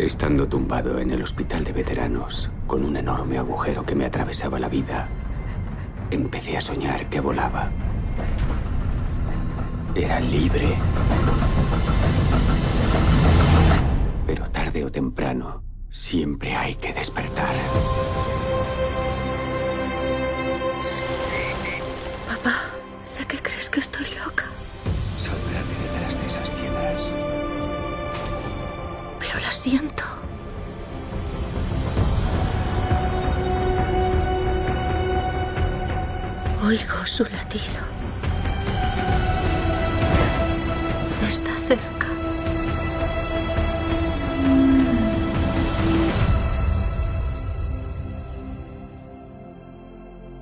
Estando tumbado en el hospital de veteranos, con un enorme agujero que me atravesaba la vida, empecé a soñar que volaba. Era libre. Pero tarde o temprano, siempre hay que despertar. Papá, sé que crees que estoy loca, siento. Oigo su latido. Está cerca.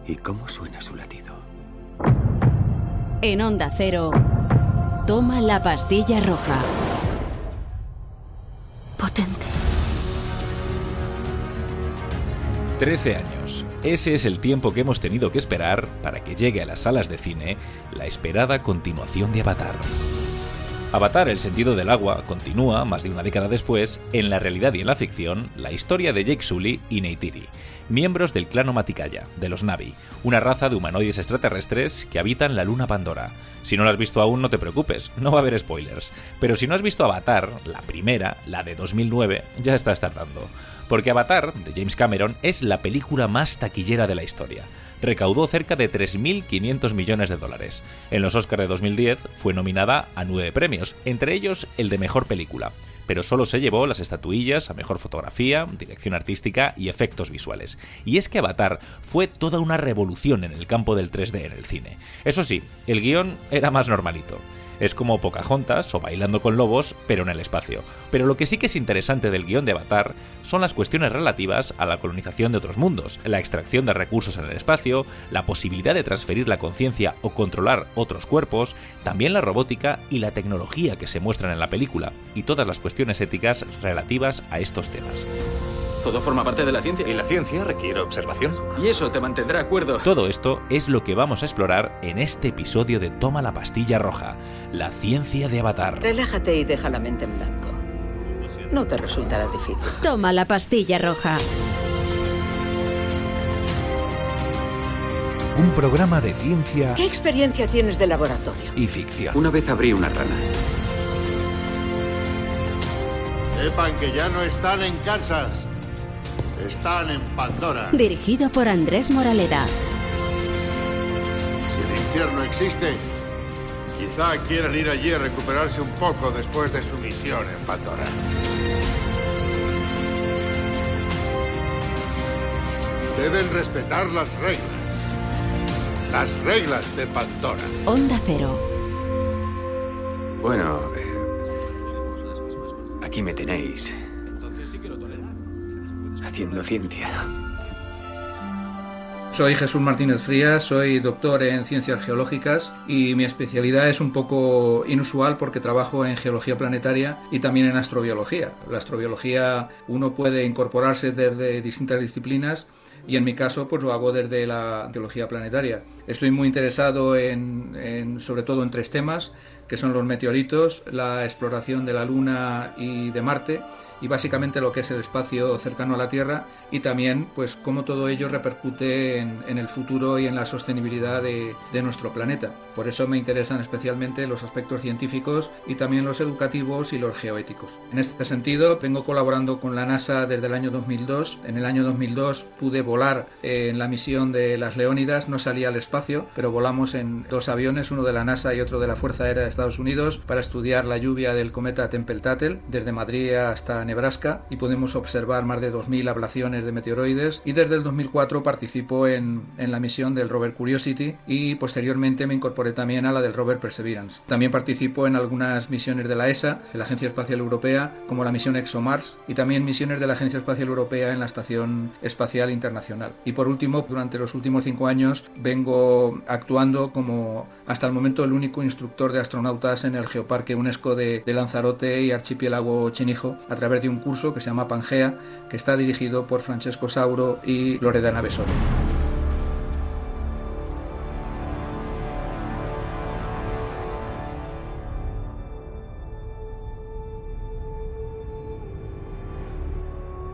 ¿Y cómo suena su latido? En Onda Cero, toma la pastilla roja. Potente. 13 años. Ese es el tiempo que hemos tenido que esperar para que llegue a las salas de cine la esperada continuación de Avatar. Avatar, el sentido del agua, continúa, más de una década después, en la realidad y en la ficción, la historia de Jake Sully y Neytiri, miembros del clan Omaticaya, de los Navi, una raza de humanoides extraterrestres que habitan la luna Pandora. Si no lo has visto aún, no te preocupes, no va a haber spoilers. Pero si no has visto Avatar, la primera, la de 2009, ya estás tardando. Porque Avatar, de James Cameron, es la película más taquillera de la historia. Recaudó cerca de 3.500 millones de dólares. En los Oscars de 2010 fue nominada a nueve premios, entre ellos el de Mejor Película pero solo se llevó las estatuillas a mejor fotografía, dirección artística y efectos visuales. Y es que Avatar fue toda una revolución en el campo del 3D en el cine. Eso sí, el guion era más normalito. Es como Pocahontas o Bailando con Lobos, pero en el espacio. Pero lo que sí que es interesante del guion de Avatar son las cuestiones relativas a la colonización de otros mundos, la extracción de recursos en el espacio, la posibilidad de transferir la conciencia o controlar otros cuerpos, también la robótica y la tecnología que se muestran en la película, y todas las cuestiones éticas relativas a estos temas. Todo forma parte de la ciencia. Y la ciencia requiere observación. Y eso te mantendrá acuerdo. Todo esto es lo que vamos a explorar en este episodio de Toma la pastilla roja, la ciencia de Avatar. Relájate y deja la mente en blanco. No te resultará difícil. Toma la pastilla roja. Un programa de ciencia ¿Qué experiencia tienes de laboratorio? y ficción. Una vez abrí una rana. Sepan que ya no están en Kansas. Están en Pandora. Dirigido por Andrés Moraleda. Si el infierno existe, quizá quieran ir allí a recuperarse un poco después de su misión en Pandora. Deben respetar las reglas. Las reglas de Pandora. Onda Cero. Bueno, eh, aquí me tenéis. Haciendo. Soy Jesús Martínez Frías, soy doctor en ciencias geológicas y mi especialidad es un poco inusual porque trabajo en geología planetaria y también en astrobiología. La astrobiología uno puede incorporarse desde distintas disciplinas y en mi caso pues lo hago desde la geología planetaria. Estoy muy interesado en sobre todo en tres temas que son los meteoritos, la exploración de la Luna y de Marte y básicamente lo que es el espacio cercano a la Tierra y también pues cómo todo ello repercute en, en el futuro y en la sostenibilidad de, de, nuestro planeta. Por eso me interesan especialmente los aspectos científicos y también los educativos y los geoéticos. En este sentido, vengo colaborando con la NASA desde el año 2002. En el año 2002 pude volar en la misión de las Leónidas, no salí al espacio, pero volamos en dos aviones, uno de la NASA y otro de la Fuerza Aérea de Estados Unidos, para estudiar la lluvia del cometa Tempel-Tattel desde Madrid hasta Nebraska y pudimos observar más de 2.000 ablaciones de meteoroides y desde el 2004 participo en, en, la misión del rover Curiosity y posteriormente me incorporé también a la del rover Perseverance. También participo en algunas misiones de la ESA, de la Agencia Espacial Europea, como la misión ExoMars y también misiones de la Agencia Espacial Europea en la Estación Espacial Internacional. Y por último, durante los últimos cinco años vengo actuando como hasta el momento el único instructor de astronautas en el Geoparque UNESCO de, de Lanzarote y Archipiélago Chinijo a través de un curso que se llama Pangea, que está dirigido por Francesco Sauro y Loredana Besoro.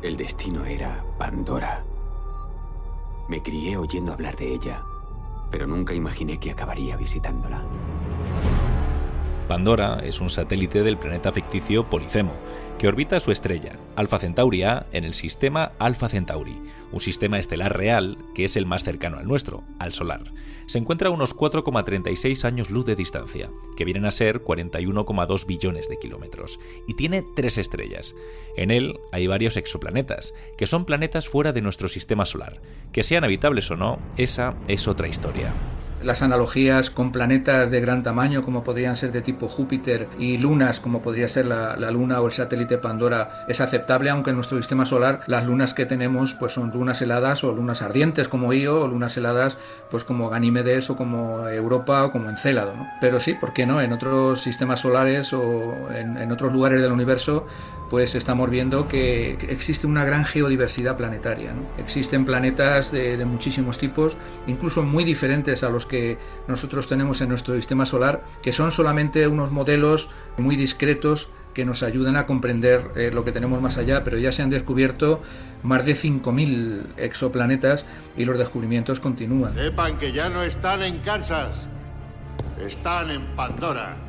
El destino era Pandora. Me crié oyendo hablar de ella, pero nunca imaginé que acabaría visitándola. Pandora es un satélite del planeta ficticio Polifemo, que orbita su estrella, Alpha Centauri A, en el sistema Alpha Centauri, un sistema estelar real que es el más cercano al nuestro, al solar. Se encuentra a unos 4,36 años luz de distancia, que vienen a ser 41,2 billones de kilómetros, y tiene tres estrellas. En él hay varios exoplanetas, que son planetas fuera de nuestro sistema solar. Que sean habitables o no, esa es otra historia las analogías con planetas de gran tamaño como podrían ser de tipo Júpiter y lunas como podría ser la, luna o el satélite Pandora es aceptable aunque en nuestro sistema solar las lunas que tenemos pues son lunas heladas o lunas ardientes como Io o lunas heladas pues como Ganímedes o como Europa o como Encélado pero sí, ¿por qué no? en otros sistemas solares o en, en otros lugares del universo pues estamos viendo que existe una gran geodiversidad planetaria. Existen planetas de, muchísimos tipos, incluso muy diferentes a los que nosotros tenemos en nuestro sistema solar, que son solamente unos modelos muy discretos que nos ayudan a comprender eh, lo que tenemos más allá, pero ya se han descubierto más de 5.000 exoplanetas y los descubrimientos continúan. Sepan que ya no están en Kansas, están en Pandora.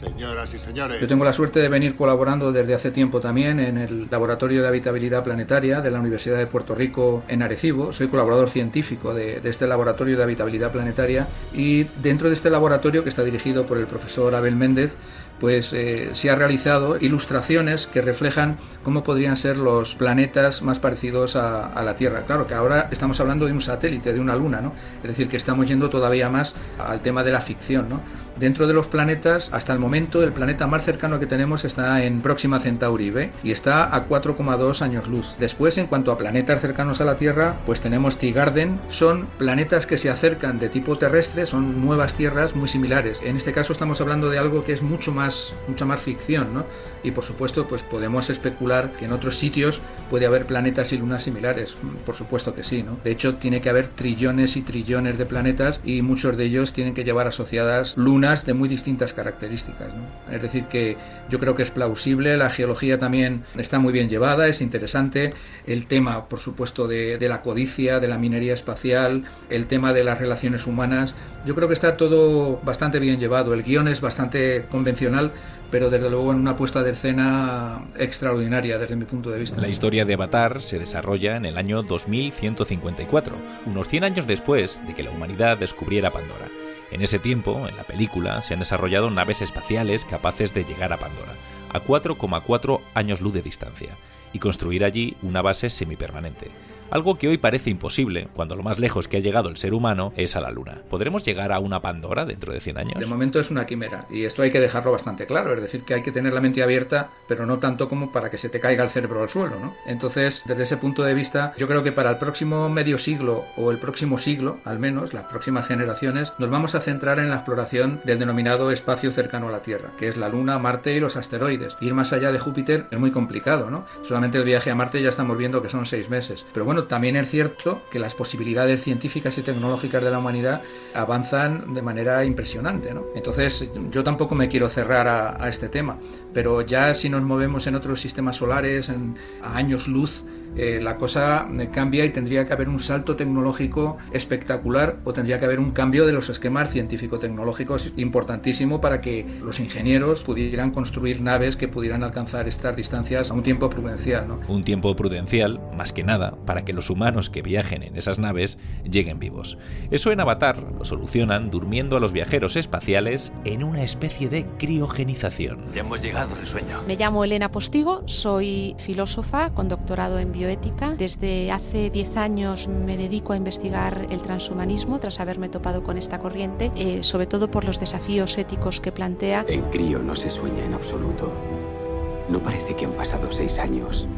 Señoras y señores. Yo tengo la suerte de venir colaborando desde hace tiempo también en el Laboratorio de Habitabilidad Planetaria de la Universidad de Puerto Rico en Arecibo. Soy colaborador científico de, este Laboratorio de Habitabilidad Planetaria y dentro de este laboratorio que está dirigido por el profesor Abel Méndez, pues eh, se ha realizado ilustraciones que reflejan cómo podrían ser los planetas más parecidos a, a, la Tierra. Claro que ahora estamos hablando de un satélite, de una luna, ¿no? Es decir, que estamos yendo todavía más al tema de la ficción, ¿no? Dentro de los planetas, hasta el momento, el planeta más cercano que tenemos está en Próxima Centauri B y está a 4,2 años luz. Después, en cuanto a planetas cercanos a la Tierra, pues tenemos Tigarden. Son planetas que se acercan de tipo terrestre, son nuevas tierras muy similares. En este caso estamos hablando de algo que es mucho más, mucha más ficción, ¿no? Y por supuesto, pues podemos especular que en otros sitios puede haber planetas y lunas similares. Por supuesto que sí, ¿no? De hecho, tiene que haber trillones y trillones de planetas y muchos de ellos tienen que llevar asociadas lunas de muy distintas características. Es decir, que yo creo que es plausible, la geología también está muy bien llevada, es interesante, el tema, por supuesto, de, de la codicia, de la minería espacial, el tema de las relaciones humanas, yo creo que está todo bastante bien llevado, el guion es bastante convencional, pero desde luego en una puesta de escena extraordinaria desde mi punto de vista. La historia de Avatar se desarrolla en el año 2154, unos 100 años después de que la humanidad descubriera Pandora. En ese tiempo, en la película, se han desarrollado naves espaciales capaces de llegar a Pandora, a 4,4 años luz de distancia, y construir allí una base semipermanente algo que hoy parece imposible, cuando lo más lejos que ha llegado el ser humano es a la Luna. ¿Podremos llegar a una Pandora dentro de 100 años? De momento es una quimera, y esto hay que dejarlo bastante claro, es decir, que hay que tener la mente abierta, pero no tanto como para que se te caiga el cerebro al suelo, ¿no? Entonces, desde ese punto de vista, yo creo que para el próximo medio siglo, o el próximo siglo, al menos, las próximas generaciones, nos vamos a centrar en la exploración del denominado espacio cercano a la Tierra, que es la Luna, Marte y los asteroides. Ir más allá de Júpiter es muy complicado, ¿no? Solamente el viaje a Marte ya estamos viendo que son seis meses. Pero bueno, también es cierto que las posibilidades científicas y tecnológicas de la humanidad avanzan de manera impresionante. ¿no? Entonces, yo tampoco me quiero cerrar a, este tema, pero ya si nos movemos en otros sistemas solares, en, a años luz, eh, la cosa eh, cambia y tendría que haber un salto tecnológico espectacular o tendría que haber un cambio de los esquemas científico-tecnológicos importantísimo para que los ingenieros pudieran construir naves que pudieran alcanzar estas distancias a un tiempo prudencial. ¿no? Un tiempo prudencial, más que nada, para que los humanos que viajen en esas naves lleguen vivos. Eso en Avatar lo solucionan durmiendo a los viajeros espaciales en una especie de criogenización. Ya hemos llegado, risueño. Me llamo Elena Postigo, soy filósofa con doctorado en bioética. Desde hace 10 años me dedico a investigar el transhumanismo tras haberme topado con esta corriente, eh, sobre todo por los desafíos éticos que plantea. En crío no se sueña en absoluto. No parece que han pasado seis años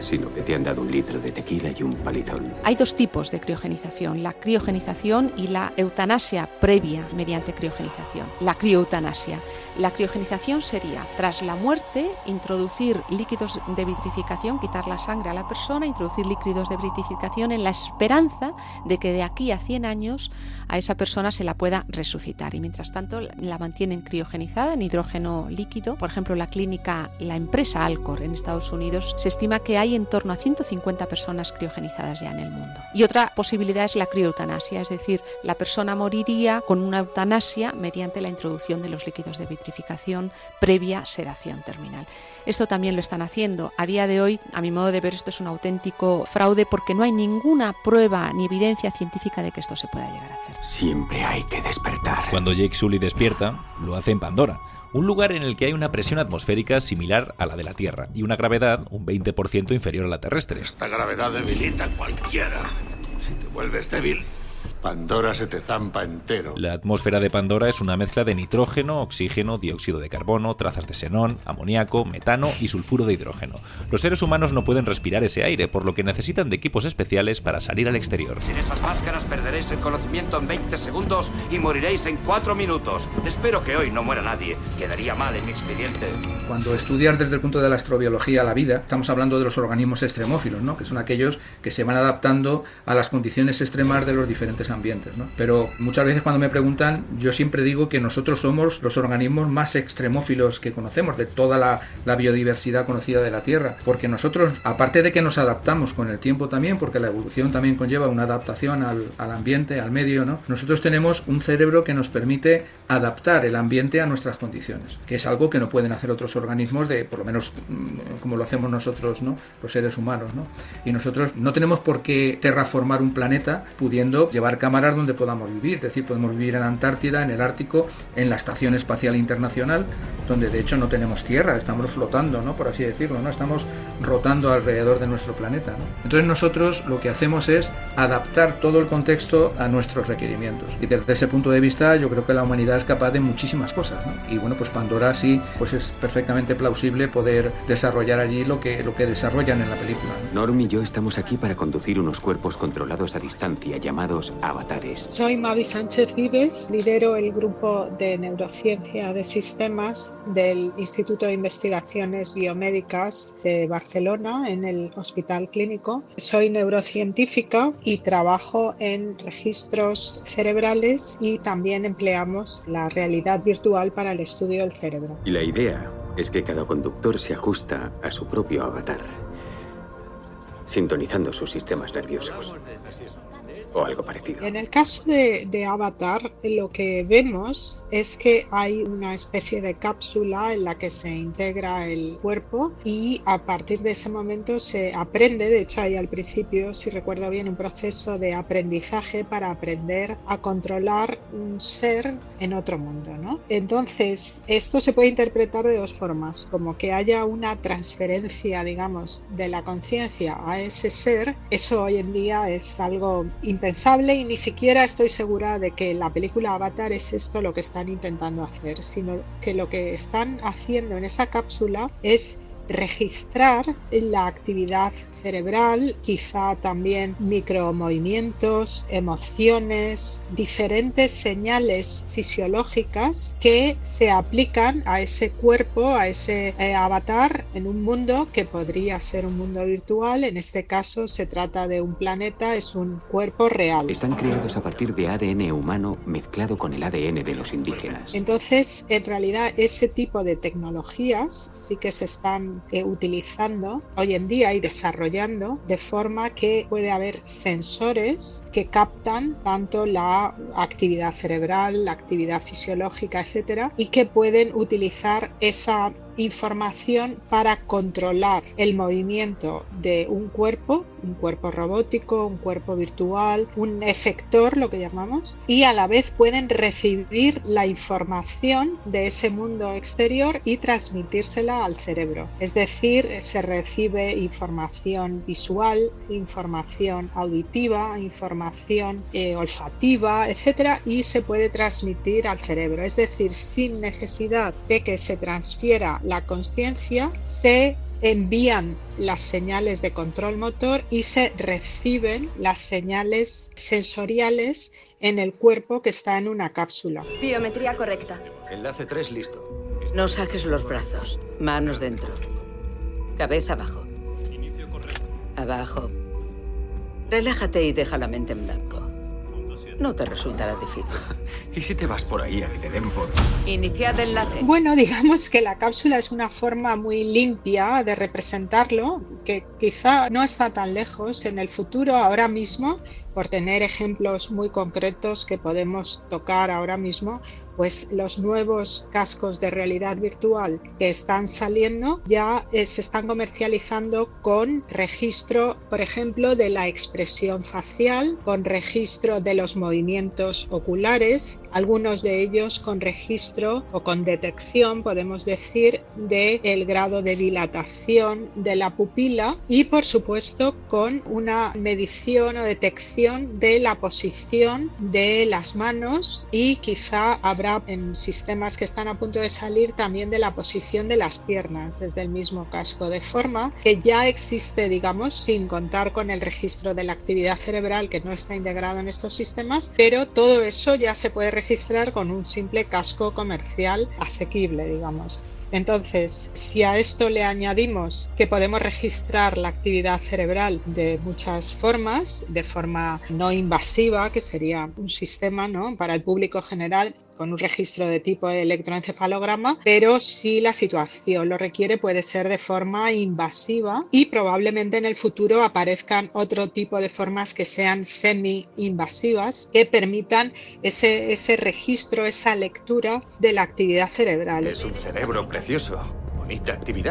sino que te han dado un litro de tequila y un palizón. Hay dos tipos de criogenización, la criogenización y la eutanasia previa mediante criogenización. La crioeutanasia. La criogenización sería, tras la muerte, introducir líquidos de vitrificación, quitar la sangre a la persona, introducir líquidos de vitrificación en la esperanza de que de aquí a 100 años a esa persona se la pueda resucitar. Y mientras tanto la mantienen criogenizada en hidrógeno líquido. Por ejemplo, la clínica, la empresa Alcor en Estados Unidos, se estima que hay hay en torno a 150 personas criogenizadas ya en el mundo. Y otra posibilidad es la crioeutanasia, es decir, la persona moriría con una eutanasia mediante la introducción de los líquidos de vitrificación previa sedación terminal. Esto también lo están haciendo. A día de hoy, a mi modo de ver, esto es un auténtico fraude porque no hay ninguna prueba ni evidencia científica de que esto se pueda llegar a hacer. Siempre hay que despertar. Cuando Jake Sully despierta, lo hace en Pandora, un lugar en el que hay una presión atmosférica similar a la de la Tierra y una gravedad un 20% inferior a la terrestre. Esta gravedad debilita a cualquiera. Si te vuelves débil, Pandora se te zampa entero. La atmósfera de Pandora es una mezcla de nitrógeno, oxígeno, dióxido de carbono, trazas de xenón, amoníaco, metano y sulfuro de hidrógeno. Los seres humanos no pueden respirar ese aire, por lo que necesitan de equipos especiales para salir al exterior. Sin esas máscaras perderéis el conocimiento en 20 segundos y moriréis en 4 minutos. Espero que hoy no muera nadie. Quedaría mal en mi expediente. Cuando estudias desde el punto de la astrobiología la vida, estamos hablando de los organismos extremófilos, ¿no? que son aquellos que se van adaptando a las condiciones extremas de los diferentes ambientes. ¿no? Pero muchas veces cuando me preguntan, yo siempre digo que nosotros somos los organismos más extremófilos que conocemos, de toda la, biodiversidad conocida de la Tierra. Porque nosotros, aparte de que nos adaptamos con el tiempo también, porque la evolución también conlleva una adaptación al, al ambiente, al medio, ¿no? nosotros tenemos un cerebro que nos permite adaptar el ambiente a nuestras condiciones, que es algo que no pueden hacer otros organismos de, por lo menos mm, como lo hacemos nosotros, ¿no? los seres humanos. ¿no? Y nosotros no tenemos por qué terraformar un planeta pudiendo llevar cámaras donde podamos vivir, es decir, podemos vivir en la Antártida, en el Ártico, en la Estación Espacial Internacional, donde de hecho no tenemos tierra, estamos flotando, ¿no? por así decirlo, ¿no? estamos rotando alrededor de nuestro planeta. Entonces nosotros lo que hacemos es adaptar todo el contexto a nuestros requerimientos. Y desde ese punto de vista yo creo que la humanidad es capaz de muchísimas cosas. ¿no? Y bueno, pues Pandora sí, pues es perfectamente plausible poder desarrollar allí lo que, lo que desarrollan en la película. ¿no? Norm y yo estamos aquí para conducir unos cuerpos controlados a distancia llamados avatares. Soy Mavi Sánchez Vives, lidero el grupo de neurociencia de sistemas del Instituto de Investigaciones Biomédicas de Barcelona en el Hospital Clínico. Soy neurocientífica y trabajo en registros cerebrales y también empleamos la realidad virtual para el estudio del cerebro. Y la idea es que cada conductor se ajusta a su propio avatar, sintonizando sus sistemas nerviosos o algo parecido. En el caso de, de, Avatar, lo que vemos es que hay una especie de cápsula en la que se integra el cuerpo y a partir de ese momento se aprende, de hecho hay al principio, si recuerdo bien, un proceso de aprendizaje para aprender a controlar un ser en otro mundo, ¿no? Entonces, esto se puede interpretar de dos formas, como que haya una transferencia, digamos, de la conciencia a ese ser, eso hoy en día es algo impensable y ni siquiera estoy segura de que la película Avatar es esto lo que están intentando hacer, sino que lo que están haciendo en esa cápsula es registrar la actividad cerebral, quizá también micromovimientos, emociones, diferentes señales fisiológicas que se aplican a ese cuerpo, a ese eh, avatar en un mundo que podría ser un mundo virtual. En este caso se trata de un planeta, es un cuerpo real. Están creados a partir de ADN humano mezclado con el ADN de los indígenas. Entonces, en realidad, ese tipo de tecnologías sí que se están utilizando hoy en día y desarrollando de forma que puede haber sensores que captan tanto la actividad cerebral, la actividad fisiológica, etcétera, y que pueden utilizar esa información para controlar el movimiento de un cuerpo, un cuerpo robótico, un cuerpo virtual, un efector, lo que llamamos, y a la vez pueden recibir la información de ese mundo exterior y transmitírsela al cerebro. Es decir, se recibe información visual, información auditiva, información eh, olfativa, etcétera, y se puede transmitir al cerebro. Es decir, sin necesidad de que se transfiera la conciencia, se envían las señales de control motor y se reciben las señales sensoriales en el cuerpo que está en una cápsula. Biometría correcta. Enlace 3 listo. No saques los brazos. Manos dentro. Cabeza abajo. Abajo. Relájate y deja la mente en blanco. No te resultará difícil. ¿Y si te vas por ahí a que te den por...? Iniciad enlace. Bueno, digamos que la cápsula es una forma muy limpia de representarlo. que quizá no está tan lejos en el futuro, ahora mismo, por tener ejemplos muy concretos que podemos tocar ahora mismo, pues los nuevos cascos de realidad virtual que están saliendo ya eh, se están comercializando con registro, por ejemplo, de la expresión facial, con registro de los movimientos oculares, algunos de ellos con registro o con detección, podemos decir, del el grado de dilatación de la pupila y, por supuesto, con una medición o detección de la posición de las manos y quizá habrá en sistemas que están a punto de salir también de la posición de las piernas desde el mismo casco, de forma que ya existe, digamos, sin contar con el registro de la actividad cerebral que no está integrado en estos sistemas, pero todo eso ya se puede registrar con un simple casco comercial asequible, digamos. Entonces, si a esto le añadimos que podemos registrar la actividad cerebral de muchas formas, de forma no invasiva, que sería un sistema ¿no? para el público general, con un registro de tipo electroencefalograma, pero si la situación lo requiere puede ser de forma invasiva y probablemente en el futuro aparezcan otro tipo de formas que sean semi-invasivas que permitan ese, ese registro, esa lectura de la actividad cerebral. Es un cerebro precioso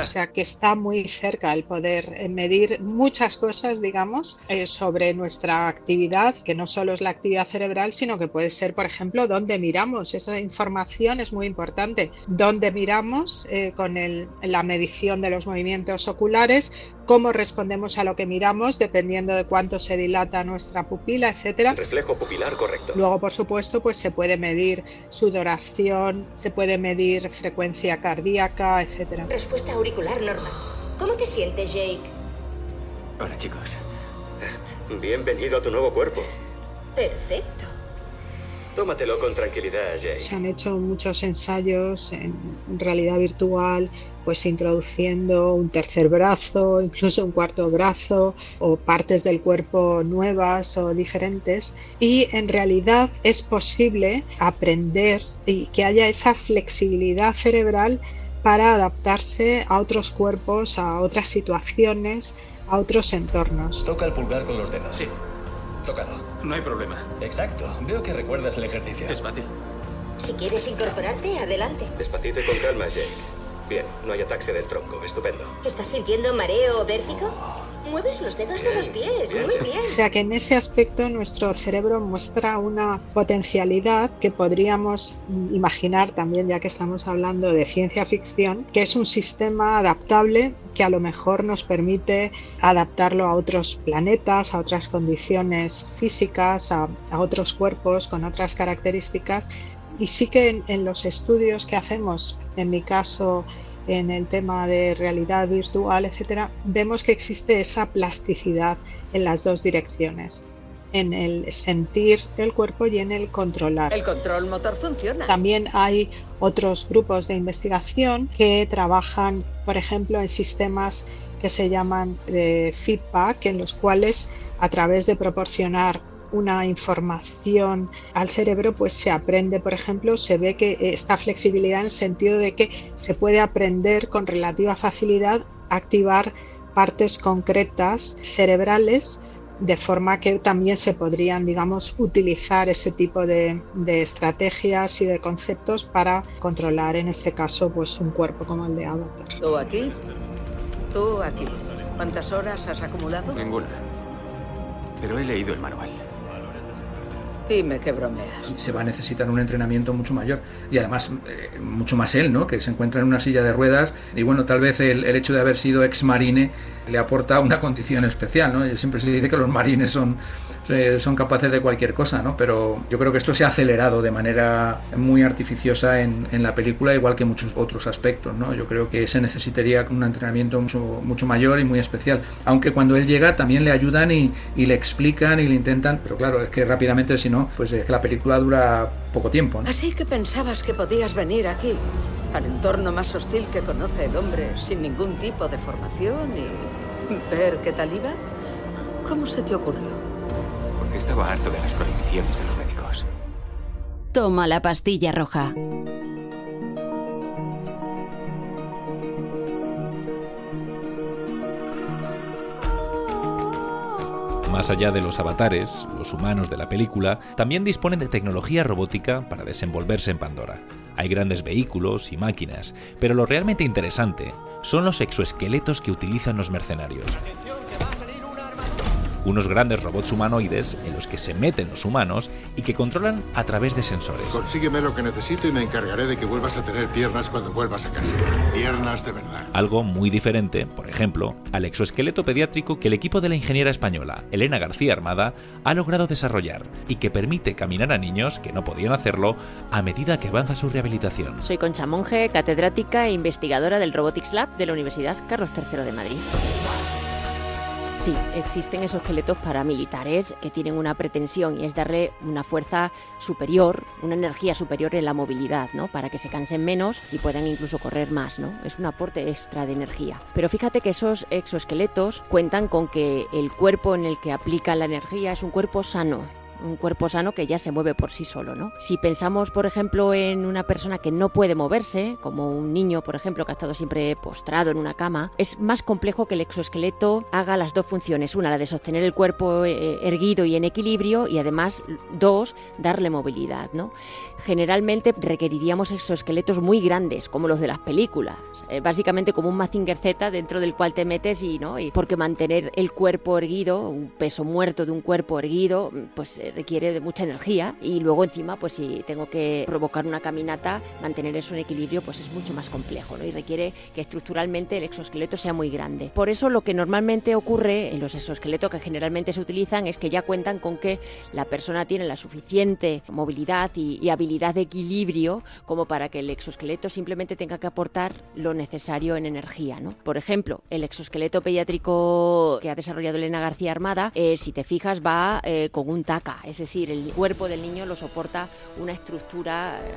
O sea que está muy cerca el poder eh, medir muchas cosas, digamos, eh, sobre nuestra actividad, que no solo es la actividad cerebral, sino que puede ser, por ejemplo, dónde miramos. Esa información es muy importante. Dónde miramos eh, con la medición de los movimientos oculares, cómo respondemos a lo que miramos dependiendo de cuánto se dilata nuestra pupila, etcétera. Reflejo pupilar correcto. Luego, por supuesto, pues se puede medir sudoración, se puede medir frecuencia cardíaca, etcétera. Respuesta auricular normal. ¿Cómo te sientes, Jake? Hola, chicos. Bienvenido a tu nuevo cuerpo. Perfecto. Tómatelo con tranquilidad, Jake. Se han hecho muchos ensayos en realidad virtual, pues introduciendo un tercer brazo, incluso un cuarto brazo o partes del cuerpo nuevas o diferentes. Y en realidad es posible aprender y que haya esa flexibilidad cerebral para adaptarse a otros cuerpos, a otras situaciones, a otros entornos. Toca el pulgar con los dedos. Sí. Tócalo. No hay problema. Exacto. Veo que recuerdas el ejercicio. Es fácil. Si quieres incorporarte, adelante. Despacito y con calma, Jake. Bien, no hay ataxia del tronco. Estupendo. ¿Estás sintiendo mareo o vértigo? Mueves los dedos de los pies. Muy bien. O sea que en ese aspecto nuestro cerebro muestra una potencialidad que podríamos imaginar también, ya que estamos hablando de ciencia ficción, que es un sistema adaptable que a lo mejor nos permite adaptarlo a otros planetas, a otras condiciones físicas, a, otros cuerpos con otras características y sí que en, los estudios que hacemos, en mi caso en el tema de realidad virtual, etcétera, vemos que existe esa plasticidad en las dos direcciones en el sentir el cuerpo y en el controlar. El control motor funciona. También hay otros grupos de investigación que trabajan, por ejemplo, en sistemas que se llaman de feedback, en los cuales a través de proporcionar una información al cerebro, pues se aprende, por ejemplo, se ve que esta flexibilidad en el sentido de que se puede aprender con relativa facilidad a activar partes concretas cerebrales de forma que también se podrían, digamos, utilizar ese tipo de, de, estrategias y de conceptos para controlar, en este caso, pues un cuerpo como el de Avatar. Tú aquí, tú aquí. ¿Cuántas horas has acumulado? Ninguna. Pero he leído el manual. Dime que bromeas. Se va a necesitar un entrenamiento mucho mayor. Y además, eh, mucho más él, ¿no? Que se encuentra en una silla de ruedas. Y bueno, tal vez el, hecho de haber sido ex marine le aporta una condición especial, ¿no? Siempre se dice que los marines son son capaces de cualquier cosa, ¿no? Pero yo creo que esto se ha acelerado de manera muy artificiosa en, en, la película, igual que muchos otros aspectos, ¿no? Yo creo que se necesitaría un entrenamiento mucho, mucho mayor y muy especial. Aunque cuando él llega también le ayudan y, y le explican y le intentan, pero claro, es que rápidamente, si no, pues es que la película dura poco tiempo, ¿no? Así que pensabas que podías venir aquí, al entorno más hostil que conoce el hombre, sin ningún tipo de formación y ver qué tal iba. ¿Cómo se te ocurrió? Estaba harto de las prohibiciones de los médicos. Toma la pastilla roja. Más allá de los avatares, los humanos de la película también disponen de tecnología robótica para desenvolverse en Pandora. Hay grandes vehículos y máquinas, pero lo realmente interesante son los exoesqueletos que utilizan los mercenarios unos grandes robots humanoides en los que se meten los humanos y que controlan a través de sensores. Consígueme lo que necesito y me encargaré de que vuelvas a tener piernas cuando vuelvas a casa. Piernas de verdad. Algo muy diferente, por ejemplo, al exoesqueleto pediátrico que el equipo de la ingeniera española Elena García Armada ha logrado desarrollar y que permite caminar a niños que no podían hacerlo a medida que avanza su rehabilitación. Soy Concha Monge, catedrática e investigadora del Robotics Lab de la Universidad Carlos III de Madrid. Sí, existen esos esqueletos paramilitares que tienen una pretensión y es darle una fuerza superior, una energía superior en la movilidad, ¿no? Para que se cansen menos y puedan incluso correr más, ¿no? Es un aporte extra de energía. Pero fíjate que esos exoesqueletos cuentan con que el cuerpo en el que aplican la energía es un cuerpo sano, un cuerpo sano que ya se mueve por sí solo, ¿no? Si pensamos, por ejemplo, en una persona que no puede moverse, como un niño, por ejemplo, que ha estado siempre postrado en una cama, es más complejo que el exoesqueleto haga las dos funciones, una la de sostener el cuerpo eh, erguido y en equilibrio y además dos, darle movilidad, ¿no? Generalmente requeriríamos exoesqueletos muy grandes, como los de las películas, eh, básicamente como un Mazinger Z dentro del cual te metes y, ¿no? Y porque mantener el cuerpo erguido, un peso muerto de un cuerpo erguido, pues eh, requiere de mucha energía y luego encima pues si tengo que provocar una caminata, mantener eso en equilibrio pues es mucho más complejo ¿no? y requiere que estructuralmente el exoesqueleto sea muy grande. Por eso lo que normalmente ocurre en los exoesqueletos que generalmente se utilizan es que ya cuentan con que la persona tiene la suficiente movilidad y, y habilidad de equilibrio como para que el exoesqueleto simplemente tenga que aportar lo necesario en energía. ¿no? Por ejemplo, el exoesqueleto pediátrico que ha desarrollado Elena García Armada, eh, si te fijas, va eh, con un taca es decir, el cuerpo del niño lo soporta una estructura eh,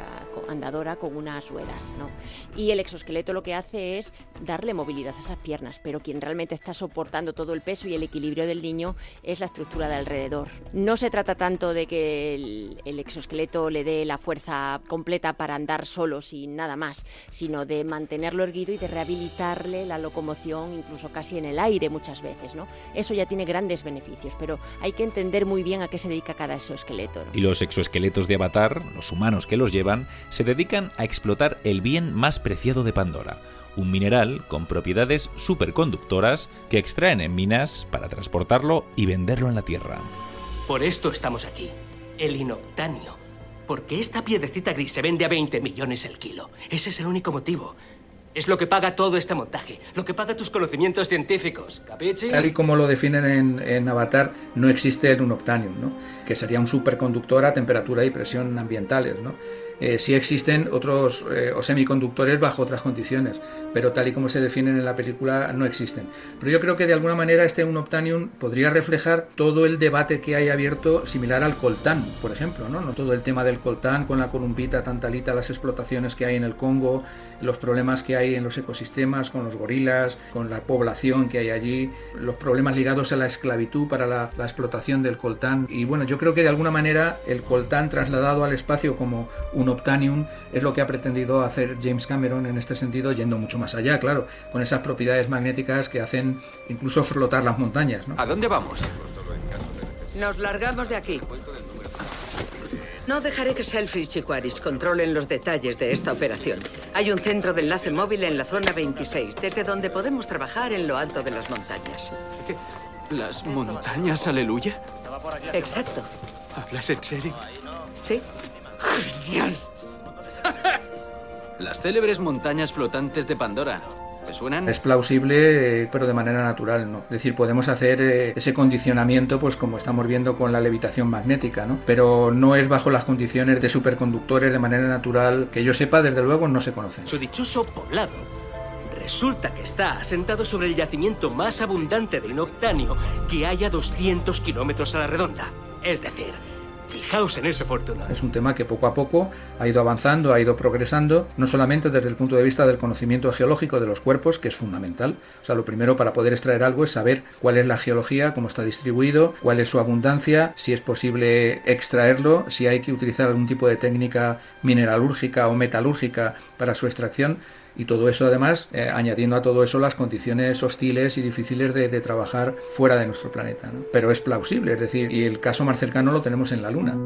andadora con unas ruedas. ¿no? Y el exoesqueleto lo que hace es darle movilidad a esas piernas, pero quien realmente está soportando todo el peso y el equilibrio del niño es la estructura de alrededor. No se trata tanto de que el, el exoesqueleto le dé la fuerza completa para andar solo sin nada más, sino de mantenerlo erguido y de rehabilitarle la locomoción incluso casi en el aire muchas veces. ¿no? Eso ya tiene grandes beneficios, pero hay que entender muy bien a qué se dedica cada exoesqueleto. Y los exoesqueletos de Avatar, los humanos que los llevan, se dedican a explotar el bien más preciado de Pandora, un mineral con propiedades superconductoras que extraen en minas para transportarlo y venderlo en la Tierra. Por esto estamos aquí, el inoctanio. Porque esta piedrecita gris se vende a 20 millones el kilo. Ese es el único motivo. Es lo que paga todo este montaje, lo que paga tus conocimientos científicos, ¿capichi? Tal y como lo definen en, en Avatar, no existe el unobtanium, ¿no? que sería un superconductor a temperatura y presión ambientales. ¿no? Eh, sí existen otros eh, o semiconductores bajo otras condiciones, pero tal y como se definen en la película no existen. Pero yo creo que de alguna manera este unobtanium podría reflejar todo el debate que hay abierto similar al coltán, por ejemplo, ¿no? no todo el tema del coltán con la columpita, tantalita, las explotaciones que hay en el Congo, los problemas que hay en los ecosistemas con los gorilas, con la población que hay allí, los problemas ligados a la esclavitud para la, la explotación del coltán. Y bueno, yo creo que de alguna manera el coltán trasladado al espacio como un Optanium es lo que ha pretendido hacer James Cameron en este sentido, yendo mucho más allá, claro, con esas propiedades magnéticas que hacen incluso flotar las montañas. ¿no? ¿A dónde vamos? Nos largamos de aquí. No dejaré que Selfish y Quaritch controlen los detalles de esta operación. Hay un centro de enlace móvil en la zona 26, desde donde podemos trabajar en lo alto de las montañas. ¿Las montañas, aleluya? Exacto. ¿Hablas en serio? Sí. ¡Genial! Las célebres montañas flotantes de Pandora. ¿Te suenan? Es plausible, eh, pero de manera natural, ¿no? Es decir, podemos hacer eh, ese condicionamiento, pues como estamos viendo con la levitación magnética, ¿no? Pero no es bajo las condiciones de superconductores de manera natural, que yo sepa, desde luego no se conocen. Su dichoso poblado resulta que está asentado sobre el yacimiento más abundante de inoctanio que hay a 200 kilómetros a la redonda. Es decir, Fijaos en. Es un tema que poco a poco ha ido avanzando, ha ido progresando, no solamente desde el punto de vista del conocimiento geológico de los cuerpos, que es fundamental. O sea, lo primero para poder extraer algo es saber cuál es la geología, cómo está distribuido, cuál es su abundancia, si es posible extraerlo, si hay que utilizar algún tipo de técnica mineralúrgica o metalúrgica para su extracción Y todo eso además, eh, añadiendo a todo eso las condiciones hostiles y difíciles de, trabajar fuera de nuestro planeta. Pero es plausible, es decir, y el caso más cercano lo tenemos en la Luna.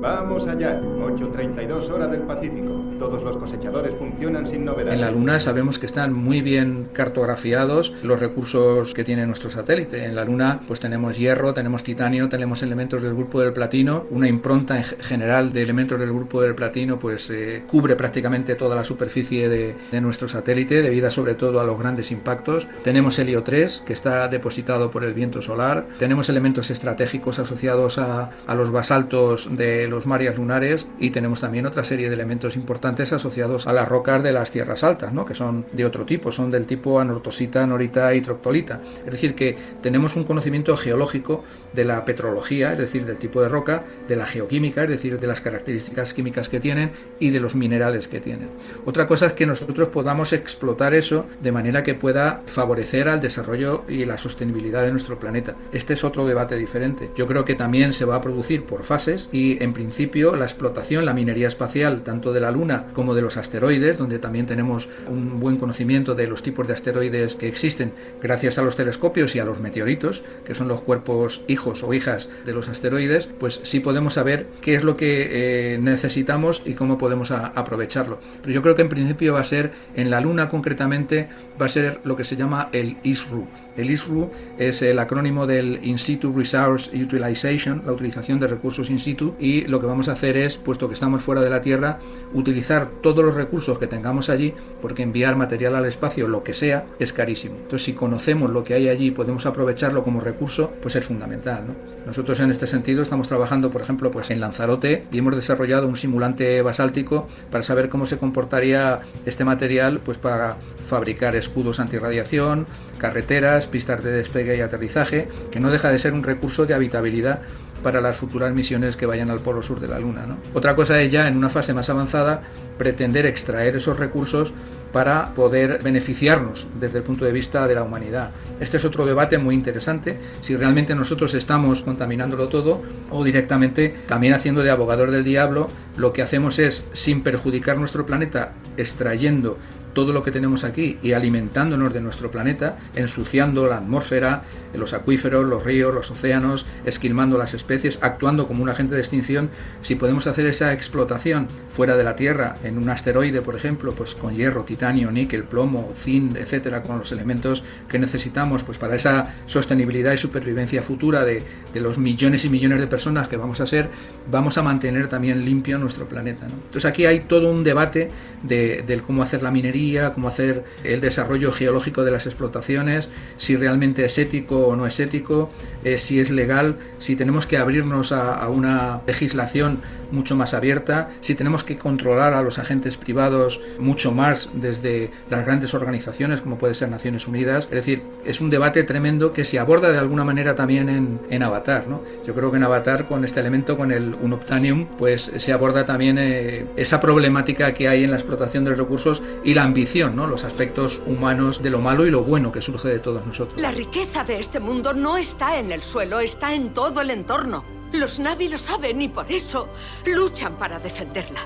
Vamos allá, 8.32 horas del Pacífico. Todos los cosechadores funcionan sin novedad. En la Luna sabemos que están muy bien cartografiados los recursos que tiene nuestro satélite. En la Luna pues tenemos hierro, tenemos titanio, tenemos elementos del grupo del platino. Una impronta en general de elementos del grupo del platino pues eh, cubre prácticamente toda la superficie de, de, nuestro satélite debido sobre todo a los grandes impactos. Tenemos helio 3 que está depositado por el viento solar. Tenemos elementos estratégicos asociados a, a los basaltos de los mares lunares y tenemos también otra serie de elementos importantes asociados a las rocas de las tierras altas, ¿no? que son de otro tipo, son del tipo anortosita, norita y troctolita. Es decir, que tenemos un conocimiento geológico de la petrología, es decir, del tipo de roca, de la geoquímica, es decir, de las características químicas que tienen y de los minerales que tienen. Otra cosa es que nosotros podamos explotar eso de manera que pueda favorecer al desarrollo y la sostenibilidad de nuestro planeta. Este es otro debate diferente. Yo creo que también se va a producir por fases y en principio la explotación, la minería espacial, tanto de la Luna como de los asteroides, donde también tenemos un buen conocimiento de los tipos de asteroides que existen gracias a los telescopios y a los meteoritos, que son los cuerpos hijos o hijas de los asteroides, pues sí podemos saber qué es lo que eh, necesitamos y cómo podemos aprovecharlo. Pero yo creo que en principio va a ser, en la Luna concretamente, va a ser lo que se llama el ISRU. El ISRU es el acrónimo del In Situ Resource Utilization, la utilización de recursos in situ, y lo que vamos a hacer es, puesto que estamos fuera de la Tierra, utilizar todos los recursos que tengamos allí, porque enviar material al espacio, lo que sea, es carísimo. Entonces, si conocemos lo que hay allí y podemos aprovecharlo como recurso, pues es fundamental. ¿no? Nosotros en este sentido estamos trabajando, por ejemplo, pues en Lanzarote y hemos desarrollado un simulante basáltico para saber cómo se comportaría este material pues para fabricar escudos antirradiación, carreteras, pistas de despegue y aterrizaje, que no deja de ser un recurso de habitabilidad para las futuras misiones que vayan al polo sur de la Luna. ¿no? Otra cosa es ya en una fase más avanzada pretender extraer esos recursos para poder beneficiarnos desde el punto de vista de la humanidad. Este es otro debate muy interesante, si realmente nosotros estamos contaminándolo todo o directamente también haciendo de abogador del diablo, lo que hacemos es, sin perjudicar nuestro planeta, extrayendo todo lo que tenemos aquí y alimentándonos de nuestro planeta, ensuciando la atmósfera, los acuíferos, los ríos, los océanos, esquilmando las especies, actuando como un agente de extinción, si podemos hacer esa explotación fuera de la Tierra, en un asteroide, por ejemplo, pues con hierro, titanio, níquel, plomo, zinc, etcétera, con los elementos que necesitamos pues para esa sostenibilidad y supervivencia futura de, de los millones y millones de personas que vamos a ser, vamos a mantener también limpio nuestro planeta. Entonces aquí hay todo un debate de, de cómo hacer la minería, cómo hacer el desarrollo geológico de las explotaciones, si realmente es ético o no es ético, eh, si es legal, si tenemos que abrirnos a, una legislación mucho más abierta, si tenemos que controlar a los agentes privados mucho más desde las grandes organizaciones como puede ser Naciones Unidas. Es decir, es un debate tremendo que se aborda de alguna manera también en, en Avatar. ¿no? Yo creo que en Avatar con este elemento, con el Unobtainium, pues se aborda también eh, esa problemática que hay en la explotación de los recursos y la ambición, ¿no? los aspectos humanos de lo malo y lo bueno que surge de todos nosotros. La riqueza de este mundo no está en el suelo, está en todo el entorno. Los Navi lo saben y por eso luchan para defenderla.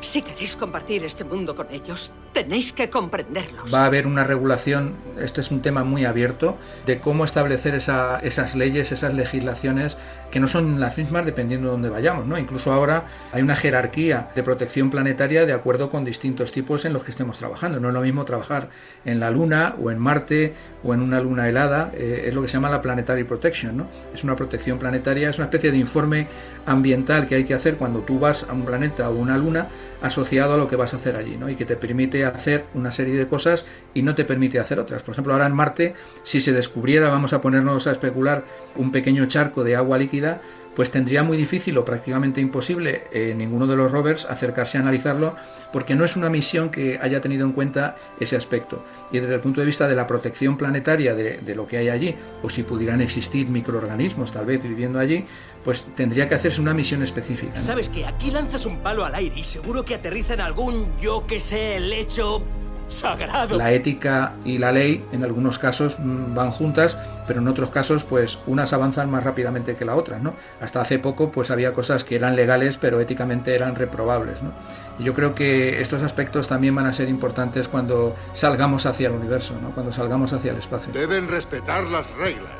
Si queréis compartir este mundo con ellos, tenéis que comprenderlos. Va a haber una regulación, este es un tema muy abierto, de cómo establecer esa, esas leyes, esas legislaciones que no son las mismas dependiendo de dónde vayamos. ¿no? Incluso ahora hay una jerarquía de protección planetaria de acuerdo con distintos tipos en los que estemos trabajando. No es lo mismo trabajar en la Luna o en Marte o en una luna helada, eh, es lo que se llama la Planetary Protection. ¿no? Es una protección planetaria, es una especie de informe ambiental que hay que hacer cuando tú vas a un planeta o una luna asociado a lo que vas a hacer allí, ¿no? Y que te permite hacer una serie de cosas y no te permite hacer otras. Por ejemplo, ahora en Marte, si se descubriera, vamos a ponernos a especular, un pequeño charco de agua líquida, pues tendría muy difícil o prácticamente imposible eh, ninguno de los rovers acercarse a analizarlo porque no es una misión que haya tenido en cuenta ese aspecto. Y desde el punto de vista de la protección planetaria de, lo que hay allí, o si pudieran existir microorganismos tal vez viviendo allí, pues tendría que hacerse una misión específica. Sabes que aquí lanzas un palo al aire y seguro que aterriza en algún, yo que sé, el hecho sagrado. La ética y la ley en algunos casos van juntas, pero en otros casos pues unas avanzan más rápidamente que la otra, ¿no? Hasta hace poco pues había cosas que eran legales pero éticamente eran reprobables, ¿no? Yo creo que estos aspectos también van a ser importantes cuando salgamos hacia el universo, ¿no? cuando salgamos hacia el espacio. Deben respetar las reglas.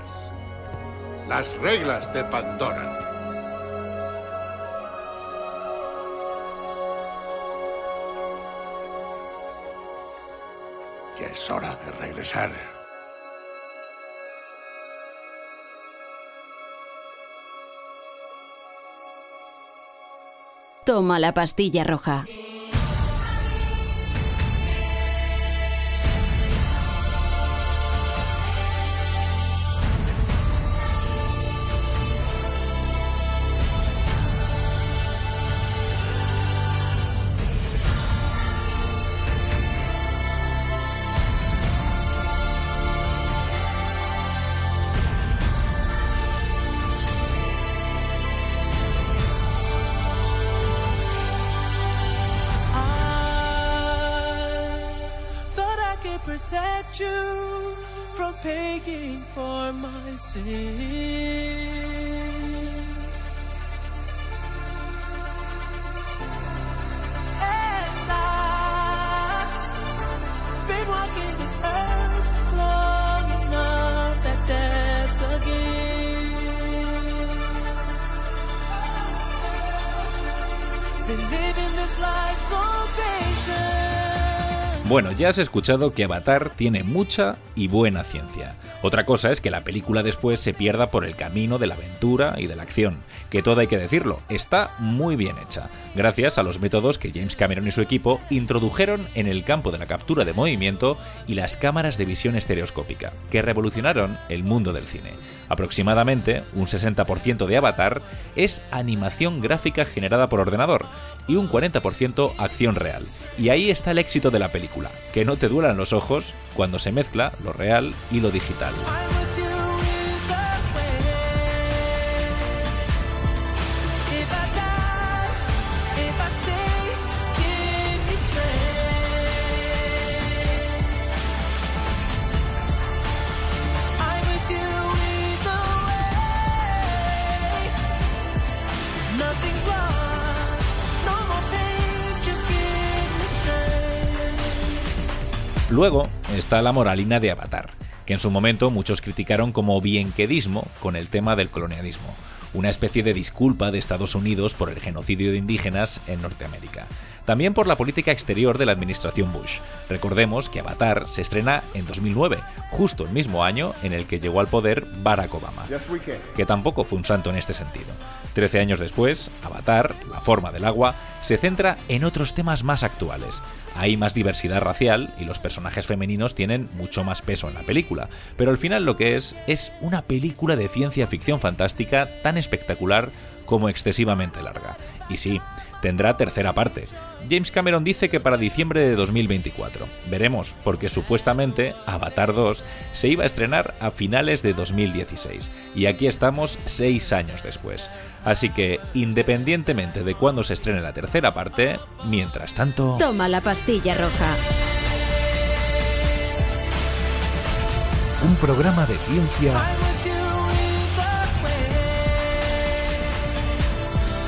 Las reglas de Pandora. Es hora de regresar. Toma la pastilla roja. For my sins. Bueno, ya has escuchado que Avatar tiene mucha y buena ciencia. Otra cosa es que la película después se pierda por el camino de la aventura y de la acción, que todo hay que decirlo, está muy bien hecha, gracias a los métodos que James Cameron y su equipo introdujeron en el campo de la captura de movimiento y las cámaras de visión estereoscópica, que revolucionaron el mundo del cine. Aproximadamente un 60% de Avatar es animación gráfica generada por ordenador y un 40% acción real. Y ahí está el éxito de la película, que no te duelan los ojos cuando se mezcla lo real y lo digital. Luego está la moralina de Avatar, que en su momento muchos criticaron como bienquedismo con el tema del colonialismo, una especie de disculpa de Estados Unidos por el genocidio de indígenas en Norteamérica. También por la política exterior de la administración Bush. Recordemos que Avatar se estrena en 2009, justo el mismo año en el que llegó al poder Barack Obama, que tampoco fue un santo en este sentido. Trece años después, Avatar, la forma del agua, se centra en otros temas más actuales. Hay más diversidad racial y los personajes femeninos tienen mucho más peso en la película, pero al final lo que es es una película de ciencia ficción fantástica tan espectacular como excesivamente larga. Y sí, tendrá tercera parte. James Cameron dice que para diciembre de 2024. Veremos, porque supuestamente Avatar 2 se iba a estrenar a finales de 2016. Y aquí estamos seis años después. Así que, independientemente de cuándo se estrene la tercera parte, mientras tanto... Toma la pastilla roja. Un programa de ciencia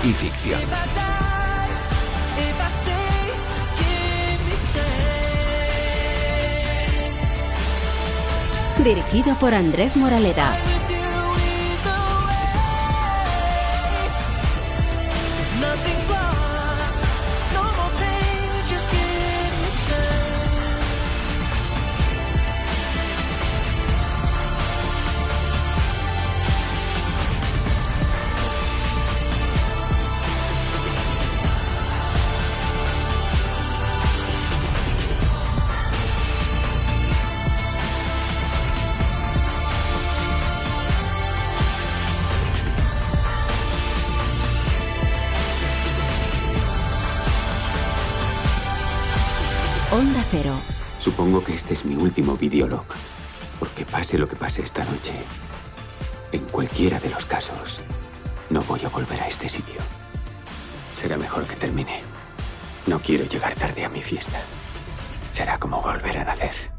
y ficción. Dirigido por Andrés Moraleda. Este es mi último videolog. Porque pase lo que pase esta noche, en cualquiera de los casos, no voy a volver a este sitio. Será mejor que termine. No quiero llegar tarde a mi fiesta. Será como volver a nacer.